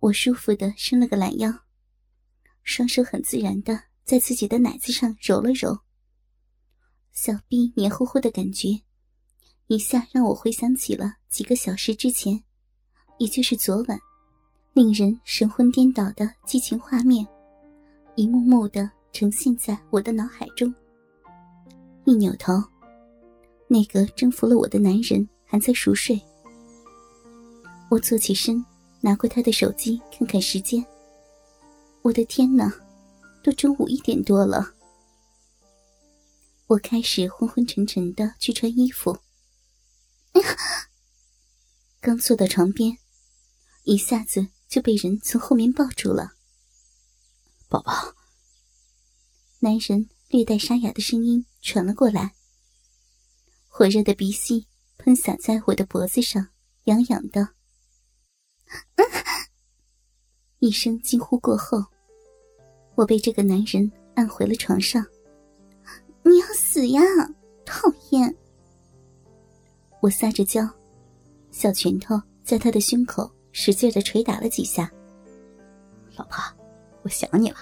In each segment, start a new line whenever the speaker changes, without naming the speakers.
我舒服的伸了个懒腰，双手很自然的在自己的奶子上揉了揉。小臂黏糊糊的感觉，一下让我回想起了几个小时之前，也就是昨晚，令人神魂颠倒的激情画面，一幕幕的呈现在我的脑海中。一扭头，那个征服了我的男人还在熟睡。我坐起身。拿过他的手机看看时间。我的天哪，都中午一点多了。我开始昏昏沉沉的去穿衣服。刚坐到床边，一下子就被人从后面抱住了。
宝宝，
男人略带沙哑的声音传了过来。火热的鼻息喷洒在我的脖子上，痒痒的。一声惊呼过后，我被这个男人按回了床上。你要死呀！讨厌！我撒着娇，小拳头在他的胸口使劲的捶打了几下。
老婆，我想你了。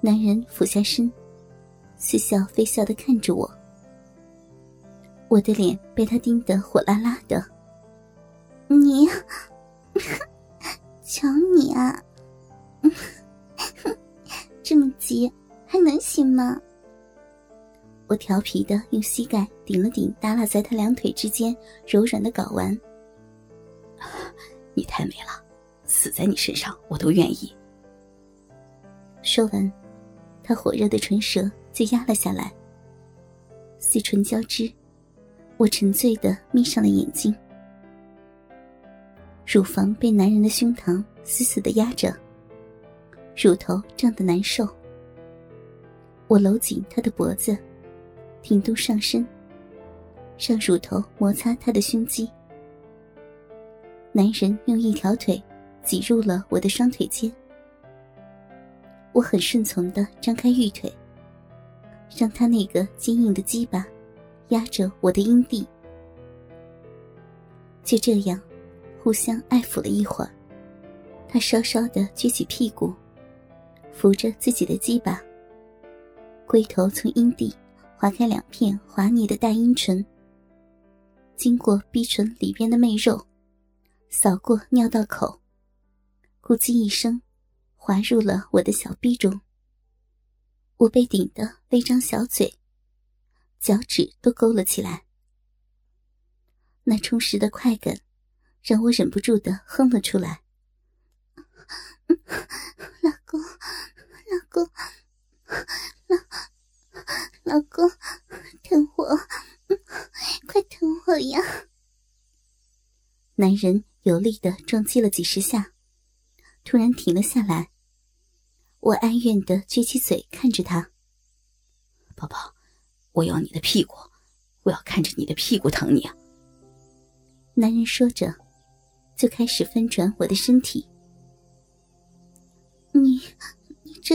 男人俯下身，似笑非笑的看着我。我的脸被他盯得火辣辣的。你，瞧你啊，这么急还能行吗？我调皮的用膝盖顶了顶耷拉在他两腿之间柔软的睾丸。
你太美了，死在你身上我都愿意。
说完，他火热的唇舌就压了下来，四唇交织，我沉醉的眯上了眼睛。乳房被男人的胸膛死死的压着，乳头胀得难受。我搂紧他的脖子，挺动上身，让乳头摩擦他的胸肌。男人用一条腿挤入了我的双腿间，我很顺从的张开玉腿，让他那个坚硬的鸡巴压着我的阴蒂。就这样。互相爱抚了一会儿，他稍稍的撅起屁股，扶着自己的鸡巴，龟头从阴蒂划开两片滑腻的大阴唇，经过逼唇里边的媚肉，扫过尿道口，咕叽一声，滑入了我的小逼中。我被顶得微张小嘴，脚趾都勾了起来，那充实的快感。让我忍不住的哼了出来。老公，老公，老老公，疼我，快疼我呀！男人有力的撞击了几十下，突然停了下来。我哀怨的撅起嘴看着他。
宝宝，我要你的屁股，我要看着你的屁股疼你啊！
男人说着。就开始翻转我的身体，你，你这……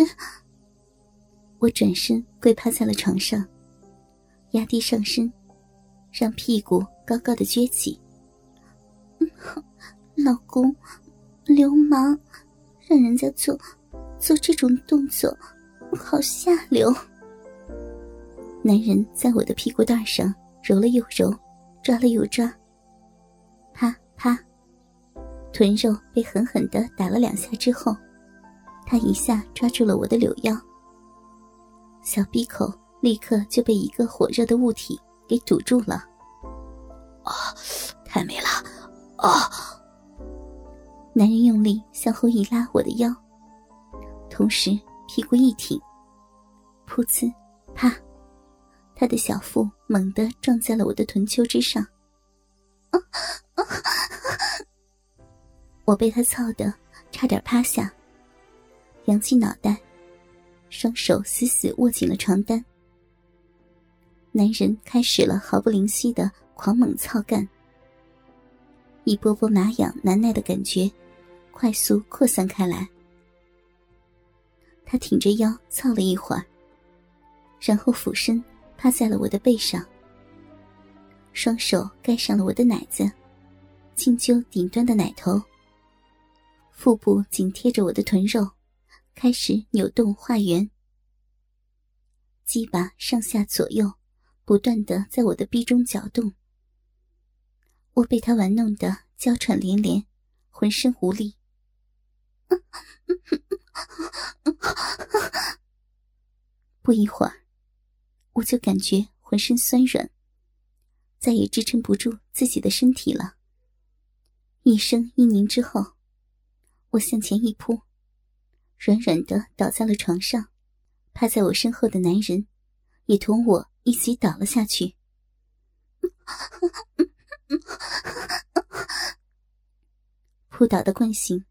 我转身跪趴在了床上，压低上身，让屁股高高的撅起。老公，流氓，让人家做做这种动作，好下流。男人在我的屁股蛋上揉了又揉，抓了又抓，臀肉被狠狠的打了两下之后，他一下抓住了我的柳腰，小闭口立刻就被一个火热的物体给堵住了。
啊，太美了！啊！
男人用力向后一拉我的腰，同时屁股一挺，噗呲，啪，他的小腹猛地撞在了我的臀丘之上。啊啊！我被他操得差点趴下，扬起脑袋，双手死死握紧了床单。男人开始了毫不灵犀的狂猛操干，一波波麻痒难耐的感觉快速扩散开来。他挺着腰操了一会儿，然后俯身趴在了我的背上，双手盖上了我的奶子，轻揪顶端的奶头。腹部紧贴着我的臀肉，开始扭动画圆。鸡巴上下左右，不断的在我的逼中搅动。我被他玩弄的娇喘连连，浑身无力。不一会儿，我就感觉浑身酸软，再也支撑不住自己的身体了。一声一鸣之后，我向前一扑，软软的倒在了床上。趴在我身后的男人也同我一起倒了下去。扑倒的惯性，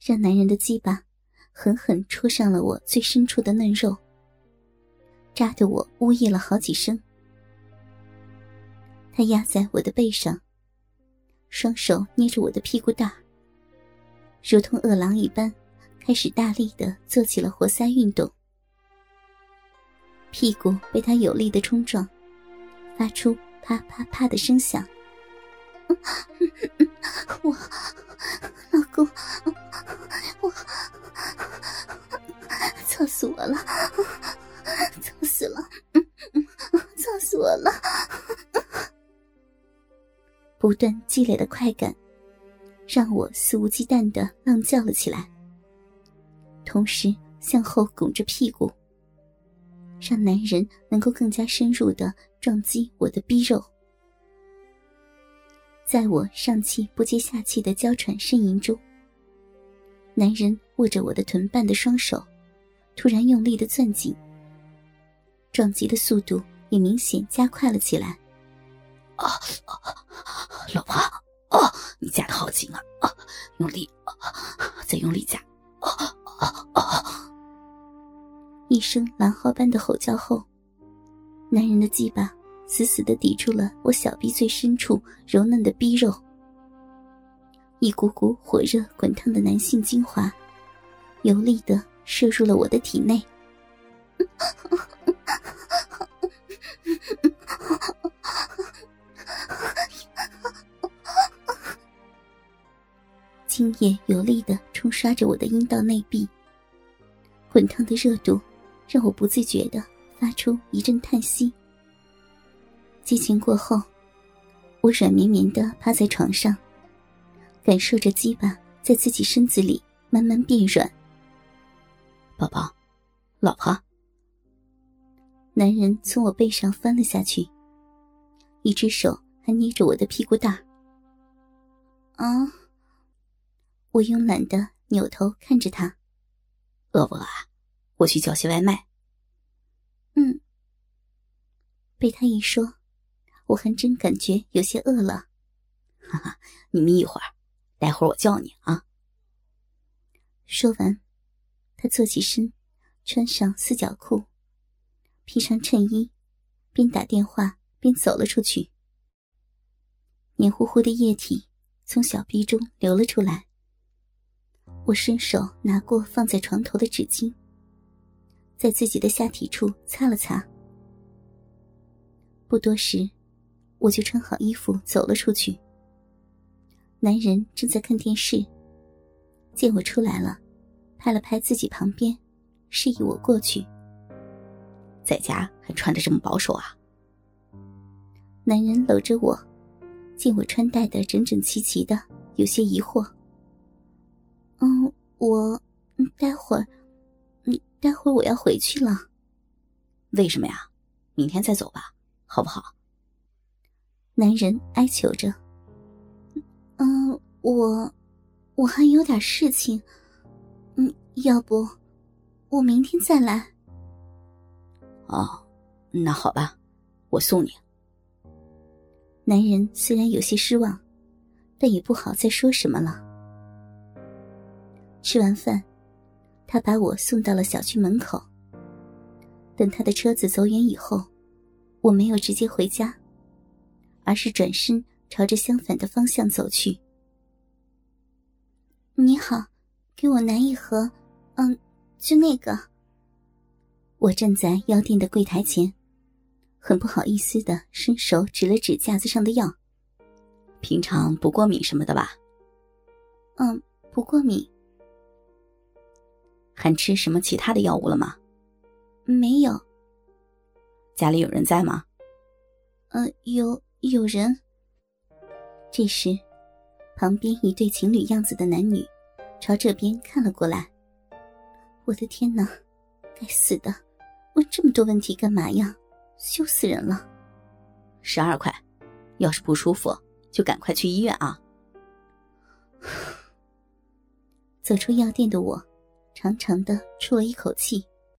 让男人的鸡巴狠狠戳上了我最深处的嫩肉。扎得我呜咽了好几声。他压在我的背上，双手捏着我的屁股蛋如同饿狼一般，开始大力的做起了活塞运动。屁股被他有力的冲撞，发出啪啪啪的声响。我，老公，我，操死我了！操死了！操死我了！不断积累的快感，让我肆无忌惮的浪叫了起来，同时向后拱着屁股，让男人能够更加深入的撞击我的逼肉。在我上气不接下气的娇喘呻吟中，男人握着我的臀瓣的双手，突然用力的攥紧。撞击的速度也明显加快了起来。
啊，老婆，啊，你夹的好紧啊！用力，再用力夹！
一声狼嚎般的吼叫后，男人的鸡巴死死的抵住了我小臂最深处柔嫩的逼肉，一股股火热滚烫的男性精华，有力的射入了我的体内。精液有力的冲刷着我的阴道内壁，滚烫的热度让我不自觉的发出一阵叹息。激情过后，我软绵绵的趴在床上，感受着鸡巴在自己身子里慢慢变软。
宝宝，老婆。
男人从我背上翻了下去，一只手还捏着我的屁股蛋啊！我慵懒的扭头看着他，
饿不饿啊？我去叫些外卖。
嗯。被他一说，我还真感觉有些饿了。
哈哈，你眯一会儿，待会儿我叫你啊。
说完，他坐起身，穿上四角裤。披上衬衣，边打电话边走了出去。黏糊糊的液体从小臂中流了出来。我伸手拿过放在床头的纸巾，在自己的下体处擦了擦。不多时，我就穿好衣服走了出去。男人正在看电视，见我出来了，拍了拍自己旁边，示意我过去。
在家还穿的这么保守啊！
男人搂着我，见我穿戴的整整齐齐的，有些疑惑。嗯，我，待会儿，嗯，待会儿我要回去了。
为什么呀？明天再走吧，好不好？
男人哀求着。嗯，我，我还有点事情。嗯，要不，我明天再来。
哦，那好吧，我送你。
男人虽然有些失望，但也不好再说什么了。吃完饭，他把我送到了小区门口。等他的车子走远以后，我没有直接回家，而是转身朝着相反的方向走去。你好，给我拿一盒，嗯，就那个。我站在药店的柜台前，很不好意思的伸手指了指架子上的药。
平常不过敏什么的吧？
嗯，不过敏，
还吃什么其他的药物了吗？
没有。
家里有人在吗？
呃，有有人。这时，旁边一对情侣样子的男女朝这边看了过来。我的天哪！该死的，问这么多问题干嘛呀？羞死人了！
十二块，要是不舒服就赶快去医院啊！
走出药店的我，长长的出了一口气。